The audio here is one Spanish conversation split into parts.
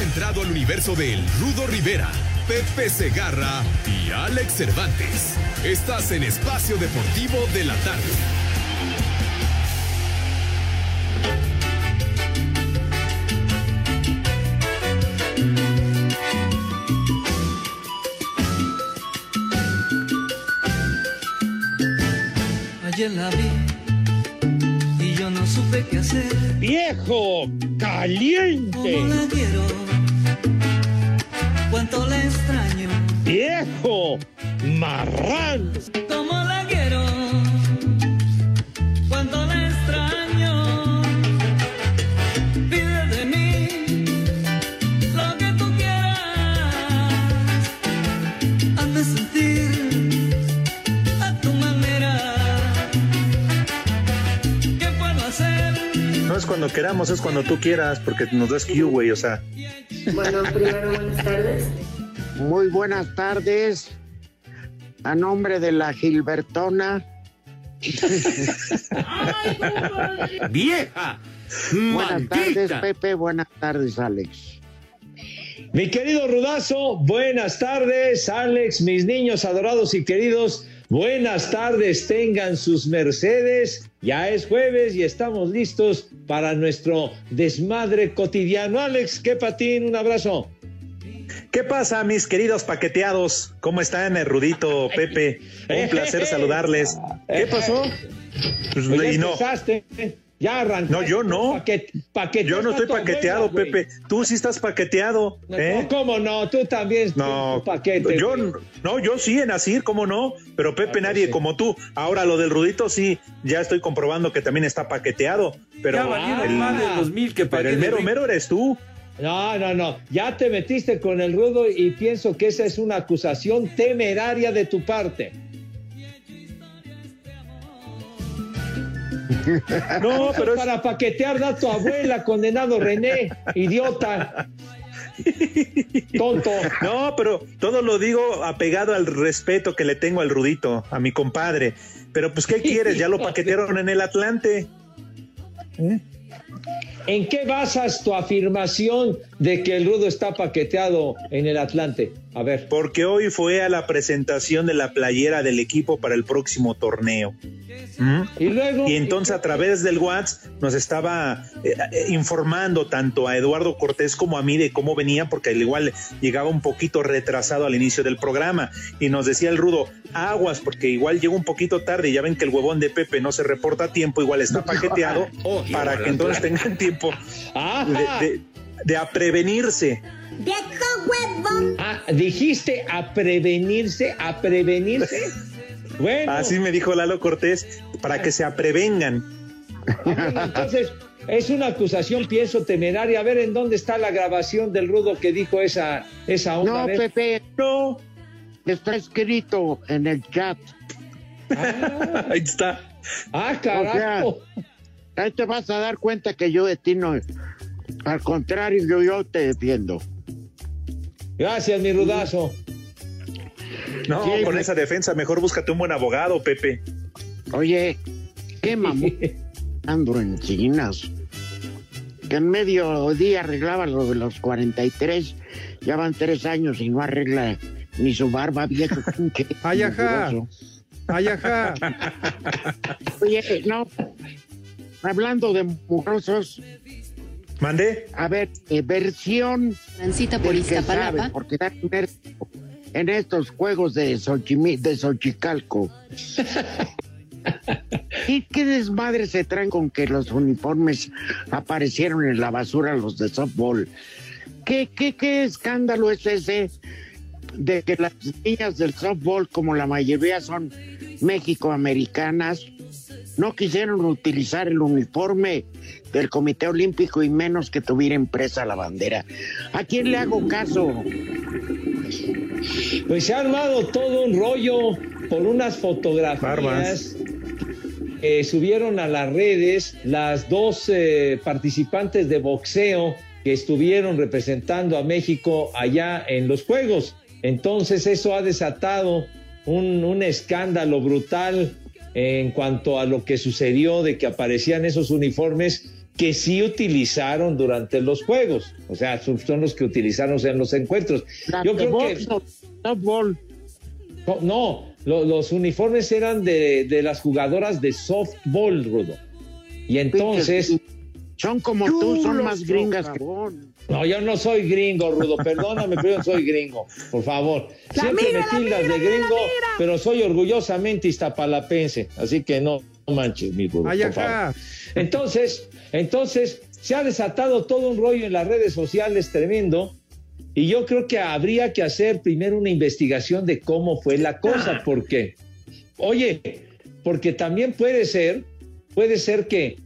Entrado al universo de El Rudo Rivera, Pepe Segarra y Alex Cervantes. Estás en Espacio Deportivo de la Tarde. La vi supe qué hacer. ¡Viejo! ¡Caliente! ¿Cómo la quiero? ¿Cuánto la extraño? ¡Viejo! ¡Marrán! ¿Cómo la cuando queramos, es cuando tú quieras, porque nos das Q, güey, o sea. Bueno, primero buenas tardes. Muy buenas tardes. A nombre de la Gilbertona. ¡Vieja! Buenas tardes, Pepe. Buenas tardes, Alex. Mi querido Rudazo, buenas tardes, Alex, mis niños adorados y queridos, buenas tardes, tengan sus mercedes. Ya es jueves y estamos listos para nuestro desmadre cotidiano. Alex, qué patín, un abrazo. ¿Qué pasa, mis queridos paqueteados? ¿Cómo están, eh, Rudito, Pepe? Un placer saludarles. ¿Qué pasó? Pues, Pues y no. Ya arrancaste. No, yo no. Paquet- Yo no estoy paqueteado, abuela. Pepe. Tú sí estás paqueteado. No, ¿eh? ¿Cómo no? Tú también. No, paquete. yo güey. no, yo sí en Asir, cómo no, pero Pepe Ah, nadie sí. como tú. Ahora lo del Rudito sí, ya estoy comprobando que también está paqueteado, pero Ya valieron el, más de los mil que pero el mero mero eres tú. No, no, no. Ya te metiste con el rudo y pienso que esa es una acusación temeraria de tu parte. No, pero es- para paquetear da tu abuela, condenado René, idiota. Tonto. No, pero todo lo digo apegado al respeto que le tengo al Rudito, a mi compadre. Pero pues ¿qué quieres? Ya lo paquetearon en el Atlante. ¿En qué basas tu afirmación de que el rudo está paqueteado en el Atlante? A ver. Porque hoy fue a la presentación de la playera del equipo para el próximo torneo. ¿Mm? Y luego. Y entonces a través del WhatsApp nos estaba eh, eh, informando tanto a Eduardo Cortés como a mí de cómo venía, porque al igual llegaba un poquito retrasado al inicio del programa. Y nos decía el rudo, aguas, porque igual llegó un poquito tarde y ya ven que el huevón de Pepe no se reporta a tiempo, igual está paqueteado, Oh, para que entonces. Tengan tiempo de, de- de a prevenirse. Ah, dijiste a prevenirse, a prevenirse. Bueno, Así me dijo Lalo Cortés, para que se aprevengan. bueno, entonces es una acusación, pienso, temeraria. A ver en dónde está la grabación del rudo que dijo esa, esa onda. No. Pepe, No, está escrito en el chat. Ah, ahí está. ah, carajo. Ahí te vas a dar cuenta que yo de ti no. Al contrario, yo, yo te defiendo. Gracias, mi rudazo. No, Sí, con me- esa defensa mejor búscate un buen abogado, Pepe. Oye, qué mamón ando en chinas. Que en medio día arreglaba lo de los 43. Ya van tres años y no arregla ni su barba, viejo. pinche Ay, ajá. Ay, ajá. Oye, no. Hablando de mugrosos, ¿Mandé? A ver, eh, versión. Transita por Iztapalapa. sabe, porque inmerso en estos juegos de, Xochimi- de Xochicalco. ¿Y qué desmadre se traen con que los uniformes aparecieron en la basura los de softball? ¿Qué, qué, qué escándalo es ese de que las niñas del softball, como la mayoría son mexicoamericanas, no quisieron utilizar el uniforme del Comité Olímpico y menos que tuviera impresa la bandera? ¿A quién le hago caso? Pues se ha armado todo un rollo por unas fotografías Barbas. que subieron a las redes las dos eh, participantes de boxeo que estuvieron representando a México allá en los Juegos. Entonces eso ha desatado un, un escándalo brutal en cuanto a lo que sucedió de que aparecían esos uniformes que sí utilizaron durante los Juegos. O sea, son los que utilizaron en los encuentros. La Yo creo que... softball. No, no, lo- los uniformes eran de, de las jugadoras de softball, Rudo. Y entonces, Son como tú, son más gringas que vos. No, yo no soy gringo, Rudo, perdóname, pero yo no soy gringo, por favor. La Siempre migra, me tildas de gringo, mira. pero soy orgullosamente iztapalapense, así que no, no manches, mi Rudo, Ay, por acá. favor. Entonces, entonces, se ha desatado todo un rollo en las redes sociales tremendo. Y yo creo que habría que hacer primero una investigación de cómo fue la cosa, porque, oye, porque también puede ser, puede ser que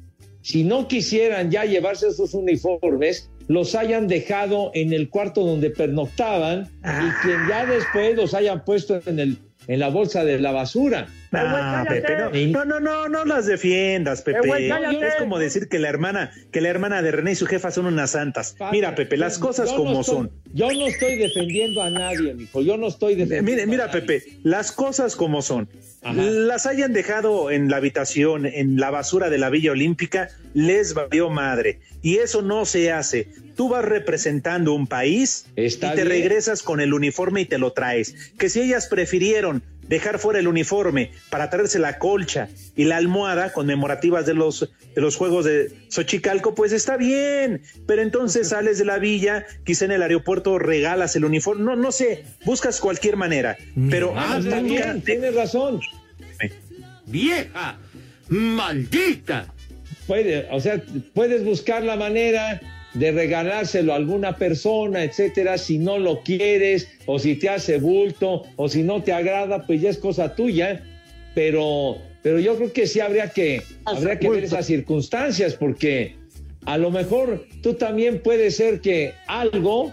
si no quisieran ya llevarse esos uniformes, los hayan dejado en el cuarto donde pernoctaban y quien ya después los hayan puesto en el en la bolsa de la basura. Ah, Pepe, no, no, no, no, no las defiendas, Pepe. güey, es como decir que la hermana, que la hermana de René y su jefa son unas santas. Mira, Pepe, las cosas Yo como no estoy- son. Yo no estoy defendiendo a nadie, mijo. Yo no estoy defendiendo. Mira, mira, a nadie. Pepe, las cosas como son. Ajá. Las hayan dejado en la habitación, en la basura de la Villa Olímpica, les valió madre. Y eso no se hace. Tú vas representando un país Está y te bien. regresas con el uniforme y te lo traes. Que si ellas prefirieron dejar fuera el uniforme para traerse la colcha y la almohada conmemorativas de los, de los Juegos de Xochicalco, pues está bien. Pero entonces sales de la villa, quizá en el aeropuerto regalas el uniforme. No, no sé, buscas cualquier manera. Pero Ah, bien, tienes razón. ¡Vieja! ¡Maldita! Puede, o sea, puedes buscar la manera de regalárselo a alguna persona, etcétera, si no lo quieres, o si te hace bulto, o si no te agrada, pues ya es cosa tuya. Pero, pero yo creo que sí habría que, habría que ver esas circunstancias, porque a lo mejor tú también puede ser que algo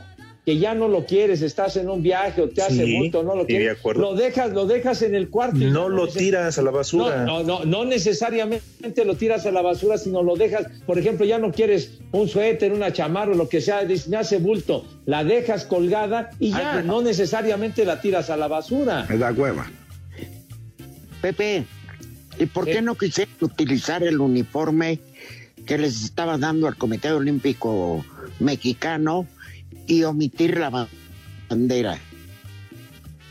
que ya no lo quieres, estás en un viaje o te hace Sí, bulto, no lo de quieres, acuerdo. lo dejas, lo dejas en el cuarto. no lo neces- tiras a la basura. no, no, no, no necesariamente lo tiras a la basura, sino lo dejas, por ejemplo, ya no quieres un suéter, una chamarra o lo que sea, dices, me hace bulto, la dejas colgada y ya, no necesariamente la tiras a la basura. Me da hueva. Pepe, ¿y por qué no quisieron utilizar el uniforme que les estaba dando al Comité Olímpico Mexicano y omitir la ba- bandera?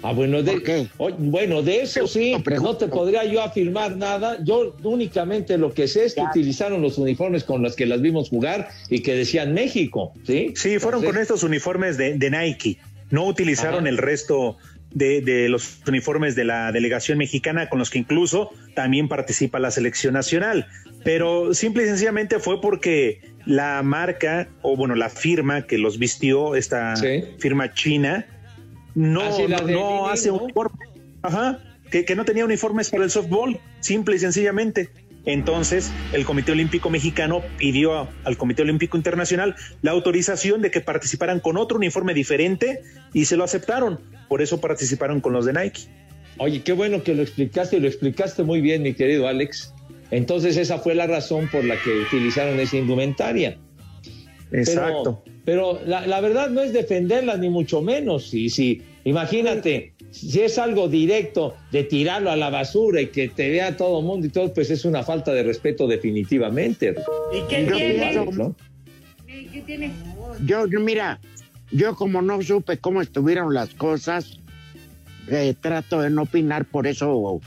Ah, bueno, de, ¿Por qué? Bueno, de eso sí, No, te podría yo afirmar nada. Yo únicamente lo que sé es que Ya. utilizaron los uniformes con los que las vimos jugar y que decían México, ¿sí? Sí, fueron con estos uniformes de, de Nike. No utilizaron Ajá. el resto de, de los uniformes de la delegación mexicana, con los que incluso también participa la selección nacional. Pero simple y sencillamente fue porque la marca, o bueno, la firma que los vistió, esta Sí. firma china, no, Ah, no, hace ¿no? uniforme. Ajá, que, que no tenía uniformes para el softball, simple y sencillamente. Entonces, el Comité Olímpico Mexicano pidió al Comité Olímpico Internacional la autorización de que participaran con otro uniforme diferente y se lo aceptaron. Por eso participaron con los de Nike. Oye, qué bueno que lo explicaste y lo explicaste muy bien, mi querido Alex. Entonces esa fue la razón por la que utilizaron esa indumentaria. Exacto. Pero, pero la, la verdad no es defenderla ni mucho menos. Y si, imagínate, si es algo directo de tirarlo a la basura y que te vea todo el mundo y todo, pues es una falta de respeto definitivamente. ¿Y qué Yo tiene? pienso- ¿no? ¿Qué, qué tiene? Yo, yo, mira, yo como no supe cómo estuvieron las cosas, eh, trato de no opinar, por eso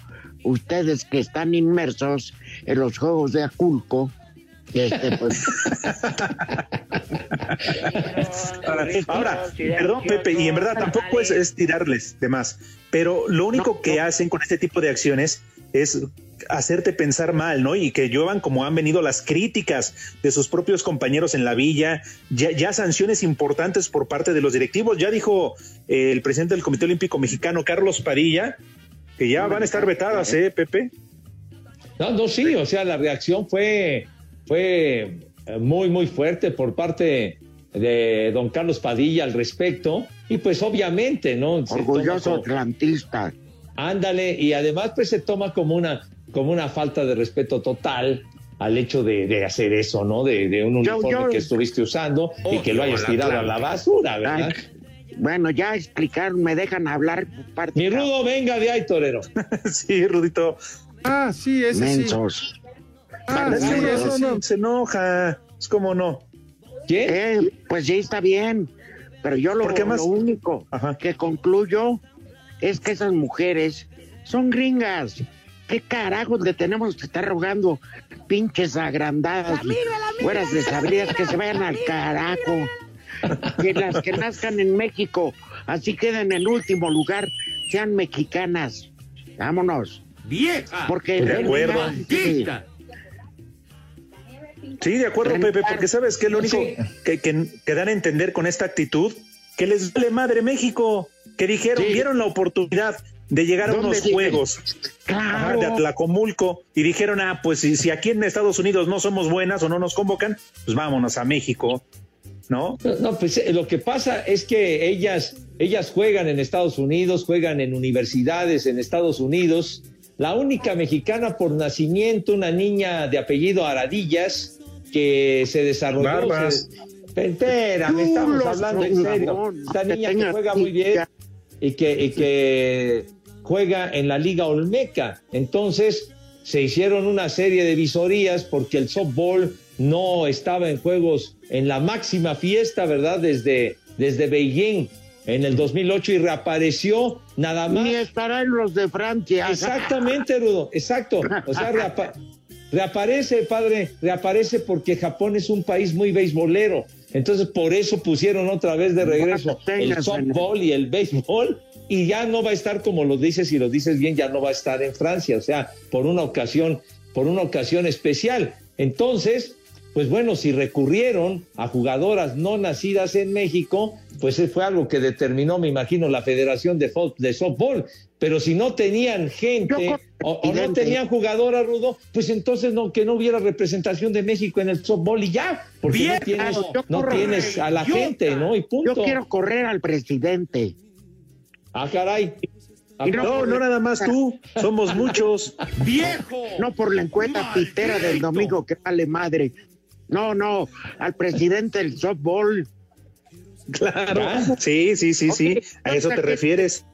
ustedes que están inmersos en los Juegos de Aculco, Este, pues, Ahora, perdón, Pepe, y en verdad tampoco es, es tirarles de más, pero lo único que hacen con este tipo de acciones es hacerte pensar mal, ¿no? Y que lluevan como han venido las críticas de sus propios compañeros en la villa, ya, ya sanciones importantes por parte de los directivos. Ya dijo eh, el presidente del Comité Olímpico Mexicano, Carlos Padilla, que ya van a estar vetadas, ¿eh, Pepe? No, no, sí, o sea, la reacción fue, fue eh, muy, muy fuerte por parte de don Carlos Padilla al respecto. Y pues obviamente, ¿no? Se orgulloso como- atlantista. Ándale, y además pues se toma como una, como una falta de respeto total al hecho de, de hacer eso, ¿no? De, de un uniforme yo- que estuviste usando y que lo hayas tirado a la basura, ¿verdad? Ay, bueno, ya explicaron, me dejan hablar. parte- Mi Rudo, venga de ahí, torero. sí, Rudito. Ah, sí, ese Mensos. Sí, No. se enoja, es como no. Eh, pues sí, está bien. Pero yo lo, lo único que concluyo es que esas mujeres son gringas. ¿Qué carajos le tenemos que estar rogando? Pinches agrandadas. Fueras de sabrías que se vayan al carajo. Que las que nazcan en México, así queden en último lugar, sean mexicanas. Vámonos. ¡Vieja! Porque De acuerdo. De acuerdo, Pepe, porque sabes que lo único que, que- que dan a entender con esta actitud, que les vale madre México, que dijeron, vieron la oportunidad de llegar a ¿Dónde unos juegos ajá, de Atlacomulco y dijeron, ah, pues si, si aquí en Estados Unidos no somos buenas o no nos convocan, pues vámonos a México, ¿no? No, no, pues eh, lo que pasa es que ellas, ellas juegan en Estados Unidos, juegan en universidades en Estados Unidos. La única mexicana por nacimiento, una niña de apellido Aradillas, que se desarrolló. Se- Espérame, estamos hablando en serio. Esta niña que juega muy bien y que, y que juega en la Liga Olmeca. Entonces se hicieron una serie de visorías porque el softball no estaba en juegos en la máxima fiesta, ¿verdad? Desde, desde Beijing en el 2008 y reapareció nada más. Ni estará en los de Francia. Exactamente, Rudo, exacto. O sea, reapa- reaparece, padre, reaparece porque Japón es un país muy beisbolero. Entonces, por eso pusieron otra vez de regreso el softball y el béisbol. Y ya no va a estar como lo dices y lo dices bien, ya no va a estar en Francia, o sea, por una ocasión, por una ocasión especial. Entonces, pues bueno, si recurrieron a jugadoras no nacidas en México, pues fue algo que determinó, me imagino, la Federación de, Fo- de Softball. Pero si no tenían gente o, o no tenían jugadoras, Rudo, pues entonces no, que no hubiera representación de México en el softball y ya, porque Bien, no tienes, no tienes a la yo- gente, ¿no? Y punto. Yo quiero correr al presidente. Ah, caray. Ah, Y No, no nada más tú, somos muchos. ¡Viejo! No por la encuesta pitera del domingo que vale madre. No, no, al presidente del softball. Claro, sí, sí, sí, sí, a eso te refieres.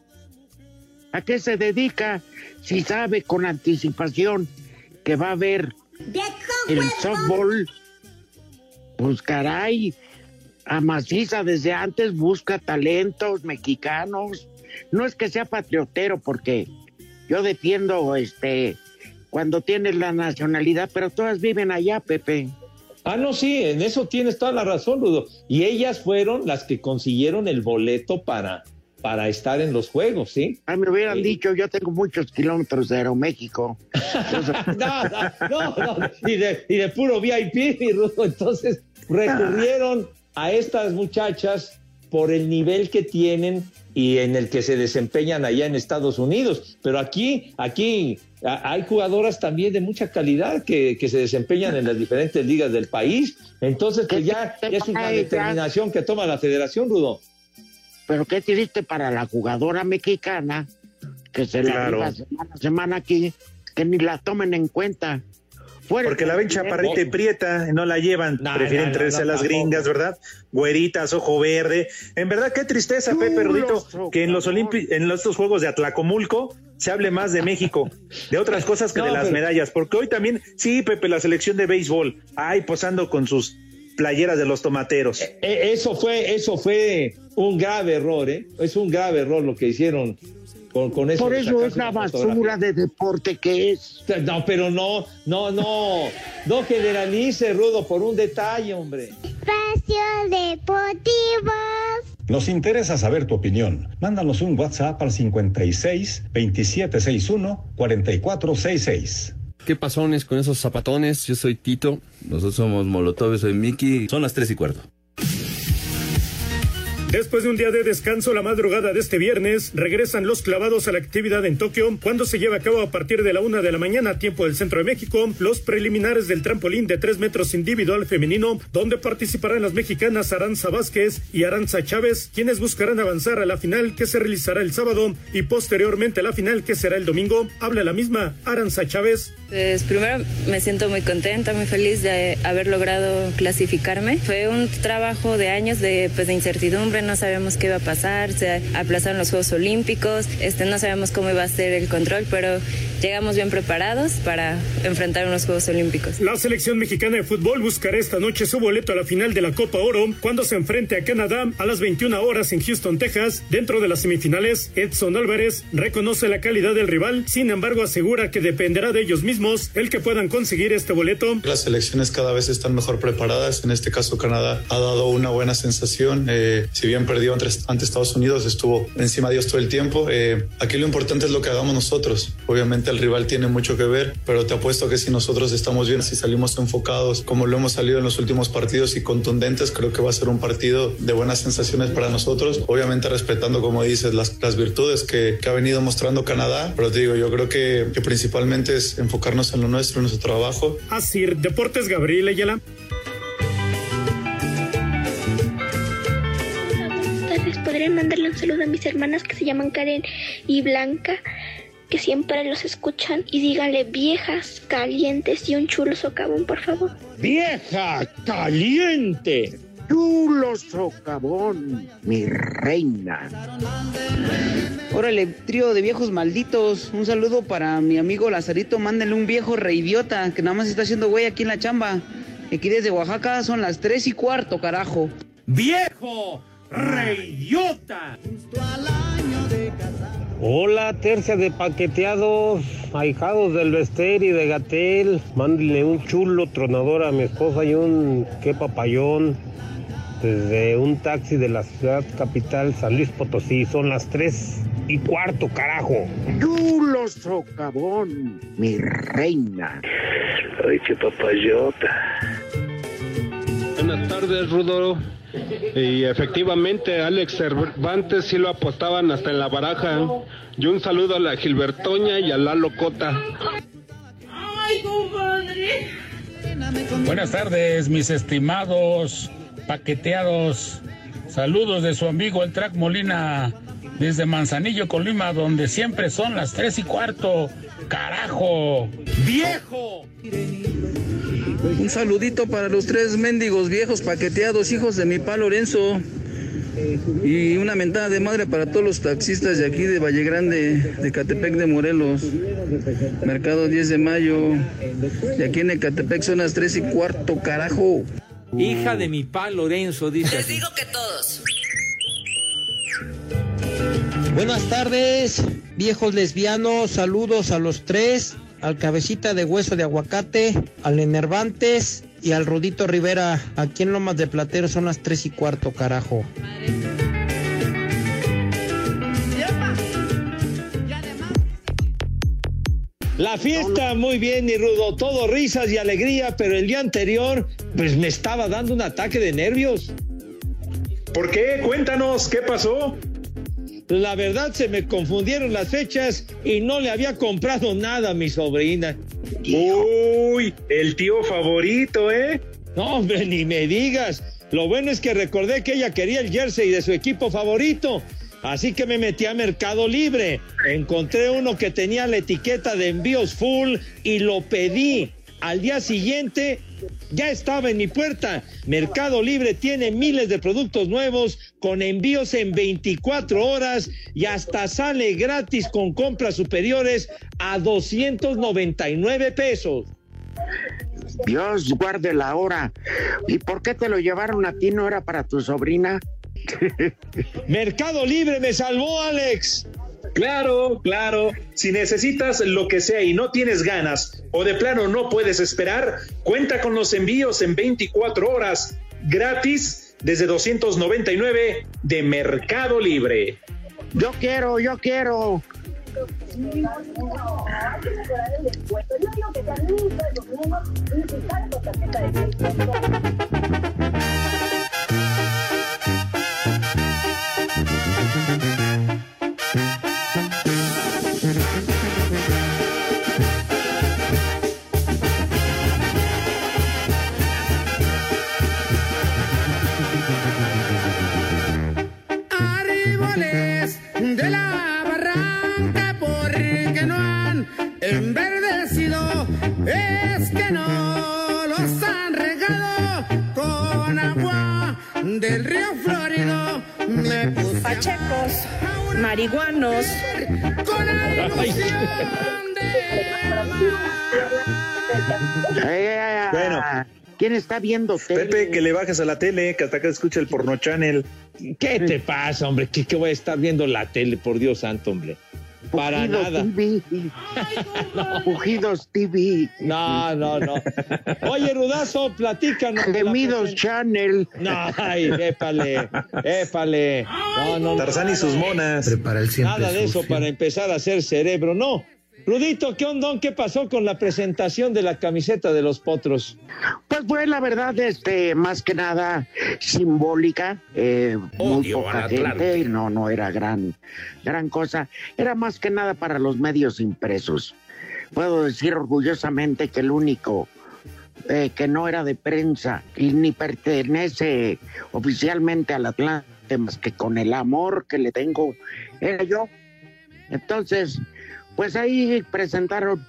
¿A qué se dedica? Si sabe con anticipación que va a haber el softball, pues caray, a maciza desde antes busca talentos mexicanos. No es que sea patriotero, porque yo defiendo este cuando tienes la nacionalidad, pero todas viven allá, Pepe. Ah, no, sí, en eso tienes toda la razón, Rudo. Y ellas fueron las que consiguieron el boleto para, para estar en los juegos, ¿sí? Ay, me hubieran dicho, yo tengo muchos kilómetros de Aeroméxico. no, no, no, no, y de, y de puro VIP, mi Rudo. Entonces recurrieron a estas muchachas por el nivel que tienen y en el que se desempeñan allá en Estados Unidos. Pero aquí, aquí hay jugadoras también de mucha calidad que, que se desempeñan en las diferentes ligas del país. Entonces, pues ya, ya es una determinación que toma la federación, Rudo. Pero qué triste para la jugadora mexicana que se la Claro. semana a semana aquí, que ni la tomen en cuenta. Fuera Porque la ven chaparrita y prieta, no la llevan, No, prefieren no, no, traerse no, a las gringas, ¿verdad? Güeritas, ojo verde. En verdad, qué tristeza, Pepe Rudito, que en los Olimpi en estos Juegos de Atlacomulco se hable más de México, de otras cosas que No, de las medallas, porque hoy también, sí, Pepe, la selección de béisbol, ay, posando con sus playeras de los tomateros. Eh, Eso fue, eso fue un grave error, ¿eh? Es un grave error lo que hicieron con, con eso. Por eso es una la basura de deporte que es. No, pero no, no, no. No generalice, Rudo, por un detalle, hombre. Espacio Deportivo. Nos interesa saber tu opinión. Mándanos un WhatsApp al 56 2761 4466. ¿Qué pasones con esos zapatones? Yo soy Tito. Nosotros somos Molotov, soy Miki. Son las tres y cuarto. Después de un día de descanso, la madrugada de este viernes, regresan los clavados a la actividad en Tokio, cuando se lleva a cabo a partir de la una de la mañana, tiempo del centro de México, los preliminares del trampolín de tres metros individual femenino, donde participarán las mexicanas Aranza Vázquez y Aranza Chávez, quienes buscarán avanzar a la final que se realizará el sábado y posteriormente a la final que será el domingo. Habla la misma Aranza Chávez. Pues primero me siento muy contenta, muy feliz de haber logrado clasificarme. Fue un trabajo de años de, pues, de incertidumbre, no sabemos qué iba a pasar, se aplazaron los Juegos Olímpicos, este, no sabemos cómo iba a ser el control, pero llegamos bien preparados para enfrentar unos Juegos Olímpicos. La selección mexicana de fútbol buscará esta noche su boleto a la final de la Copa Oro cuando se enfrente a Canadá a las 21 horas en Houston, Texas. Dentro de las semifinales, Edson Álvarez reconoce la calidad del rival, sin embargo asegura que dependerá de ellos mismos el que puedan conseguir este boleto. Las selecciones cada vez están mejor preparadas. En este caso, Canadá ha dado una buena sensación. Eh, si bien perdió ante, ante, Estados Unidos, estuvo encima de ellos todo el tiempo. Eh, aquí lo importante es lo que hagamos nosotros. Obviamente el rival tiene mucho que ver, pero te apuesto que si nosotros estamos bien, si salimos enfocados como lo hemos salido en los últimos partidos y contundentes, creo que va a ser un partido de buenas sensaciones para nosotros. Obviamente respetando, como dices, las, las virtudes que, que, ha venido mostrando Canadá. Pero te digo, yo creo que, que principalmente es enfocarnos en lo nuestro, en nuestro trabajo. Así, Deportes Gabriel Ayala. Podría mandarle un saludo a mis hermanas que se llaman Karen y Blanca, que siempre los escuchan. Y díganle viejas, calientes y un chulo socavón, por favor. ¡Vieja caliente! Chulo socavón, mi reina. Órale, trío de viejos malditos. Un saludo para mi amigo Lazarito. Mándenle un viejo reidiota que nada más está haciendo güey aquí en la chamba. Aquí desde Oaxaca son las tres y cuarto, carajo. ¡Viejo! ¡Reidiota! Hola, tercia de paqueteados, ahijados del Vester y de Gatel. Mándenle un chulo tronador a mi esposa y un qué papayón desde un taxi de la ciudad capital San Luis Potosí. Son las tres y cuarto, carajo. Chulo socavón, mi reina. Ay, qué papayota. Buenas tardes, Rudo. Y efectivamente, Alex Cervantes sí lo apostaban hasta en la baraja. Y un saludo a la Gilbertoña y a la Locota. ¡Ay, compadre! Buenas tardes, mis estimados paqueteados. Saludos de su amigo el Track Molina desde Manzanillo, Colima, donde siempre son las tres y cuarto. ¡Carajo! ¡Viejo! Un saludito para los tres mendigos viejos paqueteados, hijos de mi pa Lorenzo. Y una mentada de madre para todos los taxistas de aquí de Valle Grande, de Catepec de Morelos. Mercado 10 de mayo. Y aquí en Ecatepec son las 3 y cuarto, carajo. Hija de mi pa Lorenzo, dice. Les así. digo que todos. Buenas tardes, viejos lesbianos. Saludos a los tres. Al cabecita de hueso de aguacate, al enervantes y al Rudito Rivera. Aquí en Lomas de Platero son las tres y cuarto, carajo. La fiesta muy bien, mi Rudo, todo risas y alegría, pero el día anterior, pues me estaba dando un ataque de nervios. ¿Por qué? Cuéntanos, ¿qué pasó? La verdad se me confundieron las fechas y no le había comprado nada a mi sobrina. Uy, el tío favorito, ¿eh? No, hombre, ni me digas. Lo bueno es que recordé que ella quería el jersey de su equipo favorito. Así que me metí a Mercado Libre. Encontré uno que tenía la etiqueta de envíos full y lo pedí. Al día siguiente ya estaba en mi puerta. Mercado Libre tiene miles de productos nuevos con envíos en 24 horas y hasta sale gratis con compras superiores a 299 pesos. Dios guarde la hora. ¿Y por qué te lo llevaron a ti? ¿No era para tu sobrina? Mercado Libre me salvó, Alex. Claro, claro. Si necesitas lo que sea y no tienes ganas o de plano no puedes esperar, cuenta con los envíos en 24 horas gratis desde 299 de Mercado Libre. Yo quiero, yo quiero. Es que no los han regado con agua del río Florido. Me puse Pachecos, marihuanos. con la ilusión Bueno. ¿Quién está viendo tele? Pepe, que le bajes a la tele, que hasta que escuche el porno channel. ¿Qué te pasa, hombre? ¿Qué, qué voy a estar viendo la tele, por Dios santo, hombre? Para Pujidos nada. TV. Pujidos TV. No, no, no. Oye, Rudazo, platícanos. Gemidos Channel. No, ay, épale, épale. No, no, no. Tarzán y sus monas. Prepara el siempre Nada de eso sucio. para empezar a hacer cerebro, no. Rudito, ¿qué ondón? ¿Qué pasó con la presentación de la camiseta de los potros? Pues fue la verdad, este, más que nada simbólica, eh, muy poca gente, no, no era gran, gran cosa, era más que nada para los medios impresos. Puedo decir orgullosamente que el único eh, que no era de prensa y ni pertenece oficialmente al Atlante más que con el amor que le tengo, era yo. Entonces, pues ahí presentaron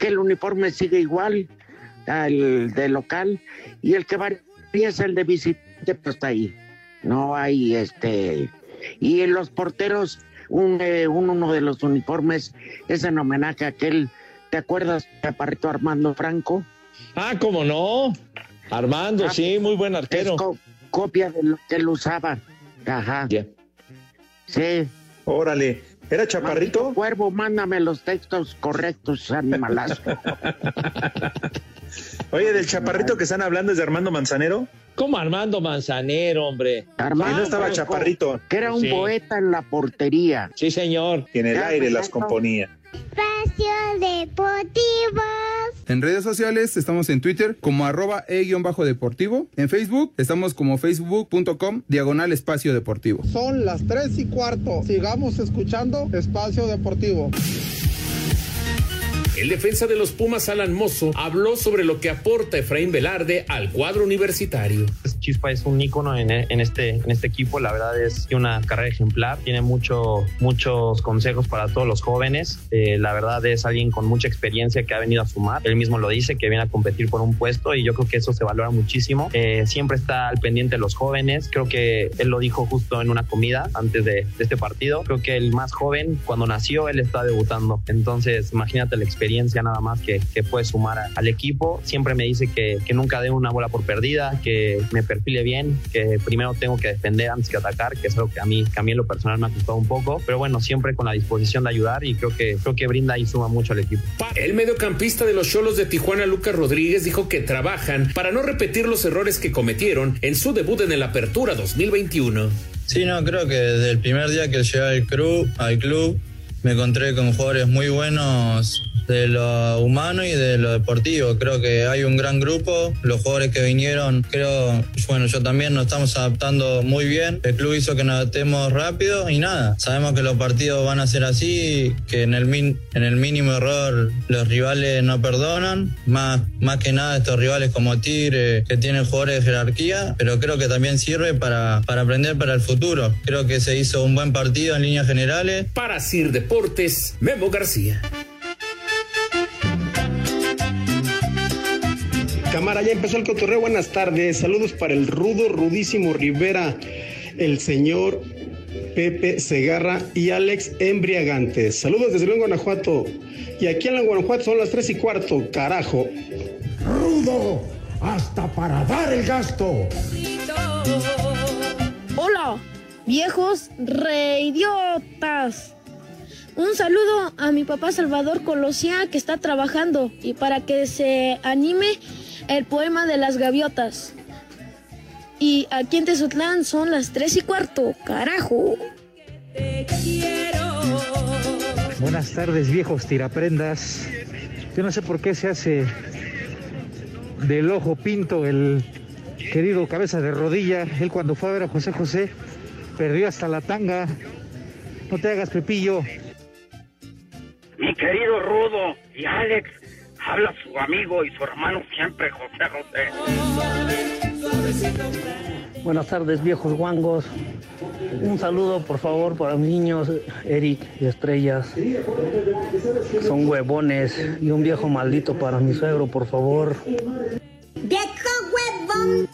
que el uniforme sigue igual al de local y el que varía es el de visitante, pues está ahí. No hay este. Y en los porteros, un, eh, un- uno de los uniformes es en homenaje a aquel. ¿Te acuerdas, Chaparrito Armando Franco? Ah, ¿cómo no? Armando, Ah, sí, muy buen arquero. Es co- copia de lo que él usaba. Ajá. Sí. Órale. ¿Era chaparrito? Cuervo, mándame los textos correctos, animalazo. Oye, del chaparrito que están hablando es de Armando Manzanero. ¿Cómo Armando Manzanero, hombre? Armando Y no estaba Franco, chaparrito. Que era un Sí. poeta en la portería. Sí, señor. Y en el Ya, aire las perfecto. componía. Espacio Deportivo. En redes sociales estamos en Twitter como arroba e-deportivo. En Facebook estamos como facebook.com diagonal espacio deportivo. Son las tres y cuarto. Sigamos escuchando Espacio Deportivo. El defensa de los Pumas, Alan Mozo, habló sobre lo que aporta Efraín Velarde al cuadro universitario. Chispa es un ícono en, en este, en este equipo. La verdad es que una carrera ejemplar. Tiene mucho, muchos consejos para todos los jóvenes. Eh, la verdad es alguien con mucha experiencia que ha venido a sumar. Él mismo lo dice, que viene a competir por un puesto y yo creo que eso se valora muchísimo. Eh, siempre está al pendiente de los jóvenes. Creo que él lo dijo justo en una comida antes de, de este partido. Creo que el más joven, cuando nació, él está debutando. Entonces, imagínate la experiencia nada más que, que puede sumar a- al equipo. Siempre me dice que, que nunca dé una bola por perdida, que me perfile bien, que primero tengo que defender antes que atacar, que es algo que a mí, que a mí en lo personal me ha costado un poco. Pero bueno, siempre con la disposición de ayudar y creo que, creo que brinda y suma mucho al equipo. El mediocampista de los Cholos de Tijuana, Lucas Rodríguez, dijo que trabajan para no repetir los errores que cometieron en su debut en el Apertura 2021. Sí, no, creo que desde el primer día que llegué al club, al club me encontré con jugadores muy buenos de lo humano y de lo deportivo. Creo que hay un gran grupo. Los jugadores que vinieron, creo, bueno, yo también nos estamos adaptando muy bien. El club hizo que nos adaptemos rápido y nada. Sabemos que los partidos van a ser así, que en el, min- en el mínimo error los rivales no perdonan. Más, más que nada estos rivales como Tigre, que tienen jugadores de jerarquía, pero creo que también sirve para, para aprender para el futuro. Creo que se hizo un buen partido en líneas generales. Para Sir Deportes, Memo García. Cámara, ya empezó el cotorreo. Buenas tardes. Saludos para el rudo, rudísimo Rivera, el señor Pepe Segarra y Alex Embriagantes. Saludos desde León, Guanajuato. Y aquí en León, Guanajuato son las tres y cuarto. Carajo. Rudo, hasta para dar el gasto. Hola, viejos reidiotas. Un saludo a mi papá Salvador Colosía que está trabajando y para que se anime el poema de las gaviotas. Y aquí en Tezutlán son las tres y cuarto, carajo. Buenas tardes, viejos tiraprendas. Yo no sé por qué se hace del ojo pinto el querido cabeza de rodilla. Él cuando fue a ver a José José perdió hasta la tanga. No te hagas pepillo. Mi querido Rudo y Alex, habla su amigo y su hermano siempre, José José. Buenas tardes, viejos guangos. Un saludo, por favor, para mis niños Eric y Estrellas. Son huevones. Y un viejo maldito para mi suegro, por favor. ¡Viejo huevón!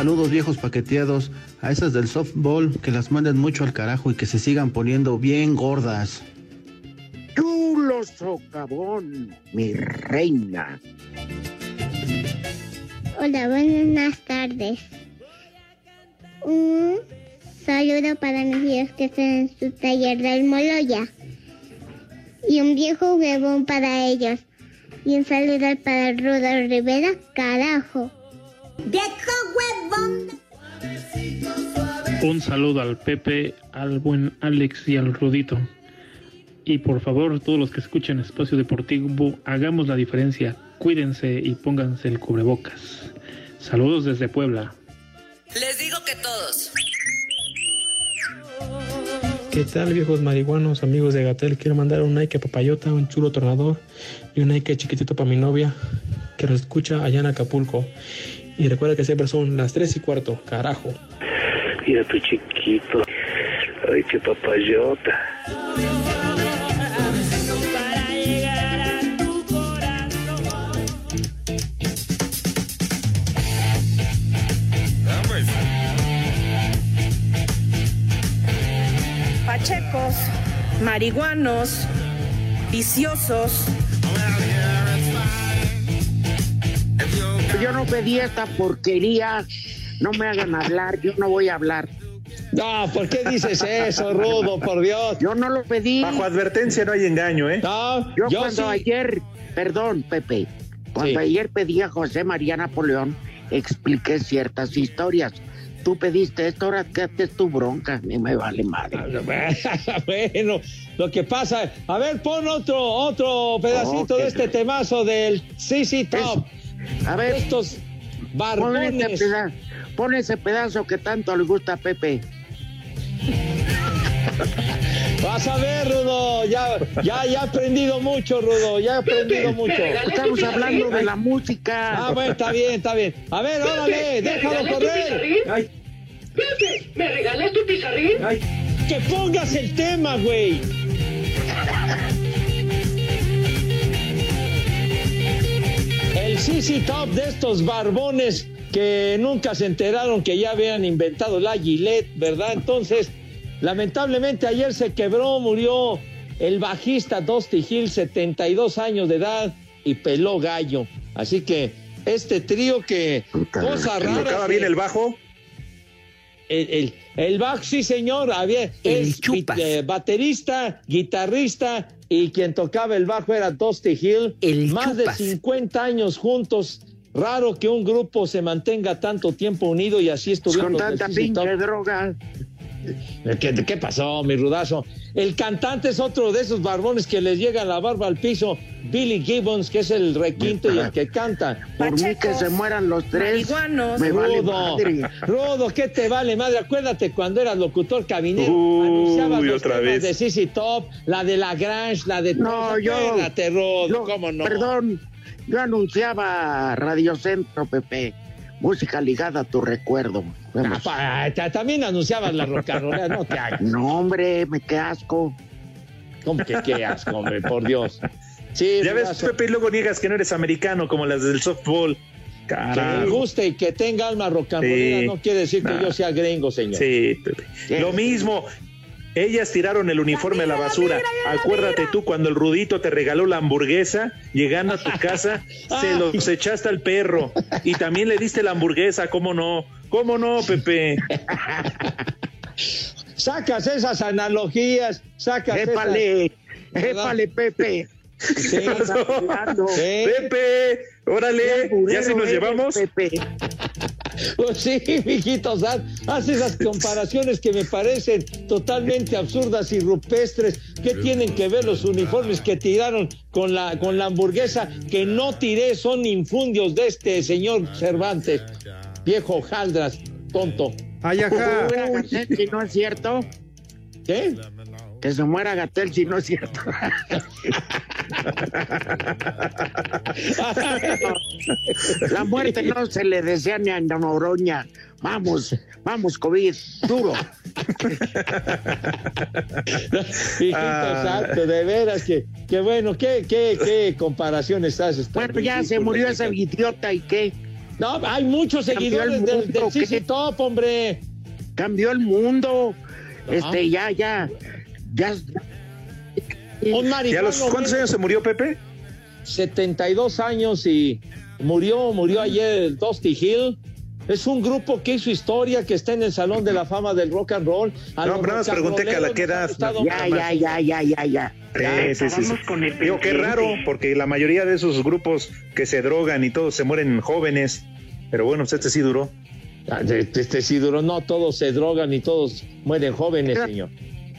Saludos viejos paqueteados a esas del softball que las manden mucho al carajo y que se sigan poniendo bien gordas. Chulo socavón, mi reina. Hola, buenas tardes. Un saludo para mis hijos que están en su taller del Moloya. Y un viejo huevón para ellos. Y un saludo para Rudo Rivera, carajo. ¡Viejo huevón! Un saludo al Pepe, al buen Alex y al Rudito. Y por favor, todos los que escuchen Espacio Deportivo, hagamos la diferencia. Cuídense y pónganse el cubrebocas. Saludos desde Puebla. Les digo que todos. ¿Qué tal, viejos marihuanos, amigos de Gatel? Quiero mandar un Nike Papayota, un chulo tornador y un Nike chiquitito para mi novia que lo escucha allá en Acapulco. Y recuerda que siempre son las 3 y cuarto, carajo. Mira tu chiquito. Ay, qué papayota. Pachecos, marihuanos, viciosos. Yo no pedí esta porquería. No me hagan hablar, yo no voy a hablar. No, ¿por qué dices eso, Rudo? Por Dios. Yo no lo pedí. Bajo advertencia no hay engaño, ¿eh? No, Yo, yo cuando sí. ayer, perdón, Pepe, cuando Sí. ayer pedí a José María Napoleón, expliqué ciertas historias. Tú pediste esto, ahora quédate tu bronca, a mí me vale madre. bueno, lo que pasa, a ver, pon otro, otro pedacito de este temazo del CC Top. A ver, estos Pon ese, barbones. peda- pon ese pedazo que tanto le gusta a Pepe. Vas a ver, Rudo, ya, ya, ya he aprendido mucho, Rudo, ya he aprendido mucho. Estamos hablando de la música. Ah, bueno, está bien, está bien. A ver, órale, déjalo correr. Pepe, ¿me regalas tu pizarrín? Que pongas el tema, güey. CC Top de estos barbones que nunca se enteraron que ya habían inventado la Gillette, ¿verdad? Entonces, lamentablemente ayer se quebró, murió el bajista Dusty Hill, 72 años de edad, y peló gallo. Así que este trío que cosa rara. ¿Tocaba bien el bajo? El, el, el sí, señor. Había, es gui- eh, baterista, guitarrista y quien tocaba el bajo era Dusty Hill. Más de 50 años juntos. Raro que un grupo se mantenga tanto tiempo unido y así estuvieron Con tanta pinche droga. ¿Qué, qué pasó, mi rudazo? El cantante es otro de esos barbones que les llega la barba al piso, Billy Gibbons, que es el requinto y el que canta. Por mí que se mueran los tres. Me vale Rudo, madre. Rudo, ¿qué te vale madre? Acuérdate cuando eras locutor cabinero, Uy, anunciabas los otra temas vez. de CC Top, la de la Grange, la de... No, yo. Acuérdate, Rudo, yo- ¿cómo no? Perdón, yo anunciaba Radio Centro, Pepe. Música ligada a tu recuerdo. Ah, también anunciabas la rocarolera, no te hagas. No, hombre, me qué asco. ¿Cómo que qué asco, hombre? Por Dios. Sí, Ya ves. Pepe, y luego niegas que no eres americano como las del softball. Que me guste y que tenga alma rocanrolera Sí. no quiere decir que yo sea gringo, señor. Sí, Pepe. Lo mismo. Ellas tiraron el uniforme a la basura. Acuérdate tú cuando el Rudito te regaló la hamburguesa, llegando a tu casa, se los echaste al perro. Y también le diste la hamburguesa, ¿cómo no? ¿Cómo no, Pepe? sacas esas analogías, sacas Épale, esas- épale, Pepe. Sí. Hablando. Sí. Pepe, órale, ya si nos eres, llevamos. Pepe. Pues sí, mijitos, haz, haz esas comparaciones que me parecen totalmente absurdas y rupestres. ¿Qué tienen que ver los uniformes que tiraron con la, con la hamburguesa? Que no tiré, son infundios de este señor Cervantes. Viejo Jaldras, tonto. Ay, ajá. Que se muera Gatel si no es cierto. ¿Qué? Que se muera Gatel si no es cierto. La muerte no se le desea ni a Noroña. Vamos, vamos, COVID, duro. Hijito Ah. santo, de veras que, que bueno, qué, qué, qué comparaciones haces. tan Bueno, ya se murió ese idiota y qué. No, hay muchos seguidores del, mundo, del CC ¿qué? Top, hombre. Cambió el mundo. Ah. Este, ya, ya, ya. ¿Ya marihuano, los, ¿Cuántos años se murió Pepe? 72 años y murió, murió ayer el Dusty Hill. Es un grupo que hizo historia, que está en el Salón de la Fama del Rock and Roll. A No, pero pregunté que a la ha edad. Ya, ya, ya, ya, ya, ya. Sí, sí, sí, sí. Digo, qué raro, porque la mayoría de esos grupos que se drogan y todos se mueren jóvenes. Pero bueno, pues este sí duró. Ah, Este, este sí duró, no todos se drogan y todos mueren jóvenes, señor.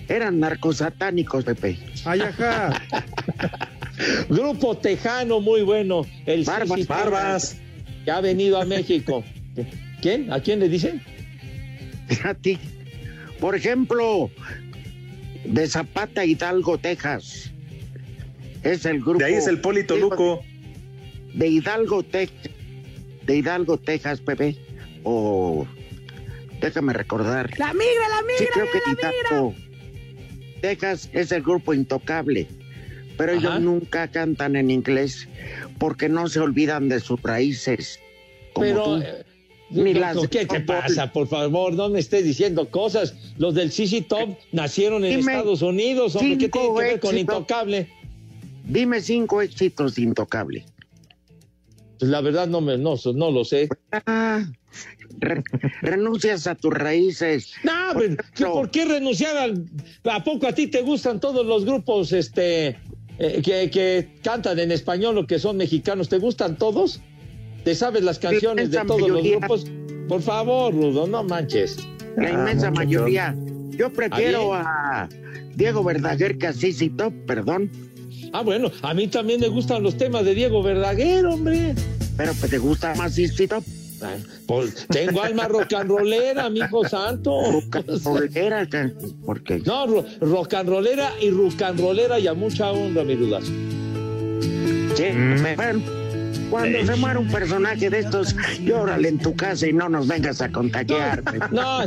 Eran narcosatánicos, Pepe. Ay, ajá. Grupo Tejano, muy bueno. El Barbas, Barbas. Que ha venido a México. ¿Quién? ¿A quién le dicen? A ti. Por ejemplo, de Zapata Hidalgo, Texas. Es el grupo. De ahí es el Polito Luco. De Hidalgo, Texas. De Hidalgo, Texas, Pepe. O. Déjame recordar. La migra, la migra, Sí, creo que la migra. Texas es el grupo intocable. Pero Ajá. ellos nunca cantan en inglés porque no se olvidan de sus raíces. Como Pero. tú. eh, Ni las ¿Qué te pasa? Por favor, no me estés diciendo cosas. Los del CC Top nacieron en Dime Estados Unidos, hombre. ¿Qué tiene que ver con éxitos. Intocable? Dime cinco éxitos de intocable. Pues la verdad no me, no, no lo sé. Ah, re- renuncias a tus raíces. No, Por pero, ejemplo, ¿por qué renunciar al... ¿A poco a ti te gustan todos los grupos este, eh, que, que cantan en español o que son mexicanos? ¿Te gustan todos? ¿Te sabes las canciones de inmensa todos los grupos? Por favor, Rudo, no manches. La inmensa mucho mayoría. Yo prefiero ¿Ah, a Diego Verdaguer que a Sisi Top, perdón. Ah, bueno, a mí también me gustan los temas de Diego Verdaguer, hombre. Pero pues te gusta más Sisi Top. Ay, pues, tengo alma rock and rollera, mijo santo. Rolera, que- porque No, ro- rock and rollera y rock and rollera y a mucha honra, mi dudas. Sí, bueno, cuando se muere un personaje de estos, llórale en tu casa y no nos vengas a contagiar. No,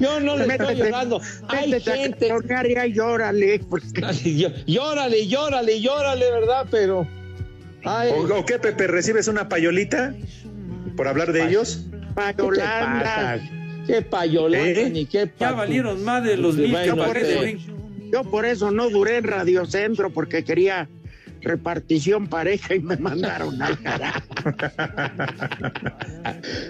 yo no le estoy llorando. Hay a gente. y ahí llórale. porque- Llórale, llórale, llórale, ¿verdad? Pero. Ay, ¿O, o qué, Pepe? ¿Recibes una payolita por hablar de ellos? ¿qué te Payolanda. ¿Qué payolanda ¿Eh? ni qué Ya valieron más de los mil Bueno, Yo por, eso, yo por eso no duré en Radio Centro, porque quería repartición pareja y me mandaron al carajo.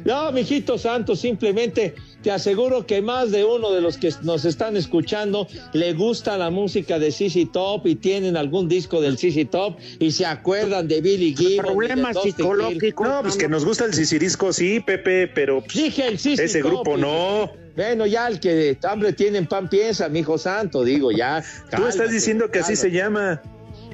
No, mijito santo, simplemente te aseguro que más de uno de los que nos están escuchando le gusta la música de CC Top y tienen algún disco del CC Top y se acuerdan de Billy Gibbons. Problemas psicológicos. No, pues que nos gusta el sisirisco, sí, Pepe, pero pues, Dije el CC ese Top, grupo no. Bueno, ya el que hambre tiene en pan piensa, mi hijo santo, digo, ya. Tú estás diciendo que así se llama.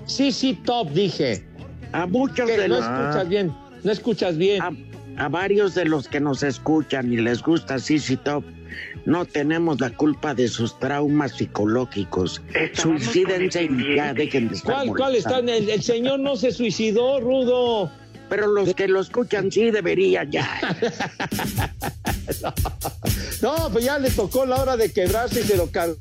Sí, sí, top, dije. A muchos Que de no los, escuchas bien, no escuchas bien. a, a varios de los que nos escuchan y les gusta Sisi Top, no tenemos la culpa de sus traumas psicológicos. Suicídense y ya dejen de estar ¿Cuál, cuál está? molestando. El, el señor no se suicidó, Rudo. Pero los que lo escuchan sí deberían ya. No, pues ya le tocó la hora de quebrarse y se lo cargó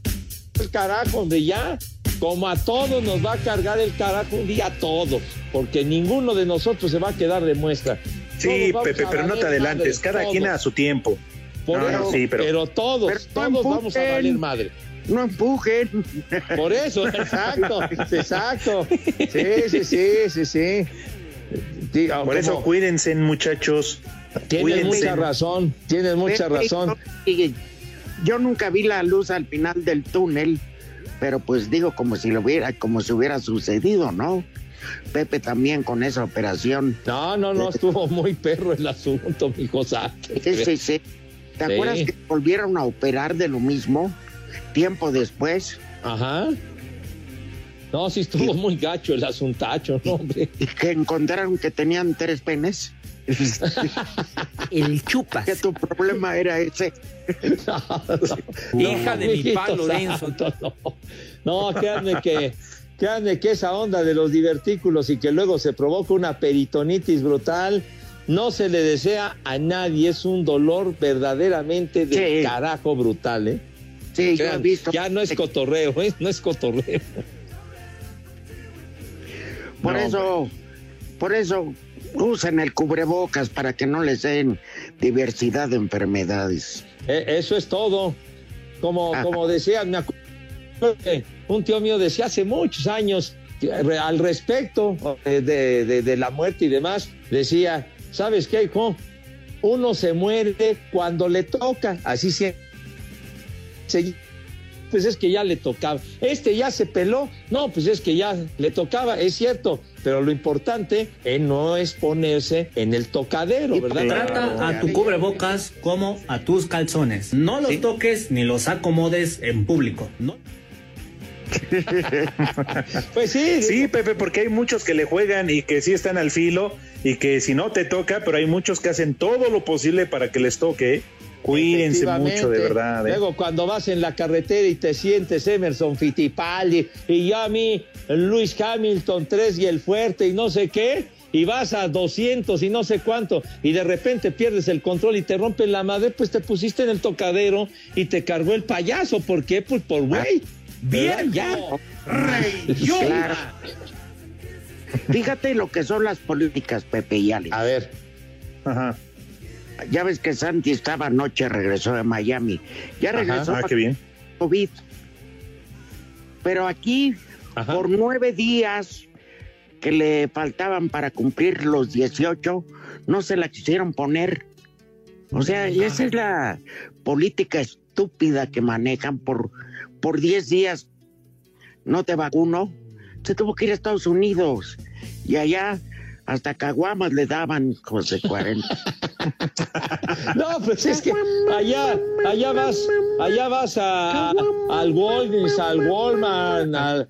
el carajo, hombre, ya. Como a todos nos va a cargar el carajo un día, a todos. Porque ninguno de nosotros se va a quedar de muestra. Sí, Pepe, a pero no te adelantes. Cada todos. quien a su tiempo. Por No, eso, no, sí, pero- todos, Pero todos vamos a valer madre. No empujen. Por eso, exacto, exacto. Sí, sí, sí, sí, sí. Por eso como- cuídense, muchachos. Tienes Cuídense. mucha razón, tienes mucha razón. Yo nunca vi la luz al final del túnel, pero pues digo como si lo hubiera, como si hubiera sucedido, ¿no? Pepe también con esa operación. No, no, no, estuvo muy perro el asunto, mi cosa. Sí, sí, sí. ¿Te acuerdas que volvieron a operar de lo mismo tiempo después? Ajá. No, sí estuvo muy gacho el asuntacho, ¿no, hombre? Y que encontraron que tenían tres penes. el chupas. Que tu problema era ese. Hija de mi pa Lorenzo. No, créanme que, créanme que esa onda de los divertículos y que luego se provoca una peritonitis brutal, no se le desea a nadie. Es un dolor verdaderamente de carajo brutal, ¿eh? Sí, yo he visto. Ya no es cotorreo, ¿eh? No es cotorreo. Por eso, por eso usen el cubrebocas para que no les den diversidad de enfermedades. Eh, eso es todo. Como, como decía, me acuerdo que un tío mío decía hace muchos años al respecto de, de, la muerte y demás, decía, ¿sabes qué, hijo? Uno se muere cuando le toca, así se pues es que ya le tocaba. Este ya se peló, no, pues es que ya le tocaba, es cierto, pero lo importante no es ponerse en el tocadero, ¿verdad? Trata a tu cubrebocas como a tus calzones. No los toques ni los acomodes en público. No. pues sí. Sí, Pepe, porque hay muchos que le juegan y que sí están al filo y que si no te toca, pero hay muchos que hacen todo lo posible para que les toque. Cuídense mucho, de verdad. ¿eh? Luego, cuando vas en la carretera y te sientes Emerson Fittipaldi y ya a mí, Luis Hamilton 3 y el fuerte y no sé qué, y vas a 200 y no sé cuánto, y de repente pierdes el control y te rompen la madre, pues te pusiste en el tocadero y te cargó el payaso. ¿Por qué? Pues por güey. Bien, ya. Rey, Fíjate lo que son las políticas, Pepe y Ale. A ver. Ajá ya ves que Santi estaba anoche, regresó de Miami. Ya regresó. ah, qué bien. COVID. Pero aquí, por nueve días que le faltaban para cumplir los 18, no se la quisieron poner. O sea, esa es la política estúpida que manejan por, por 10 días. No te vacuno. Se tuvo que ir a Estados Unidos. Y allá hasta caguamas le daban, José 40. no, pues es que allá, allá vas, allá vas a, al Walgreens, al Walmart, al,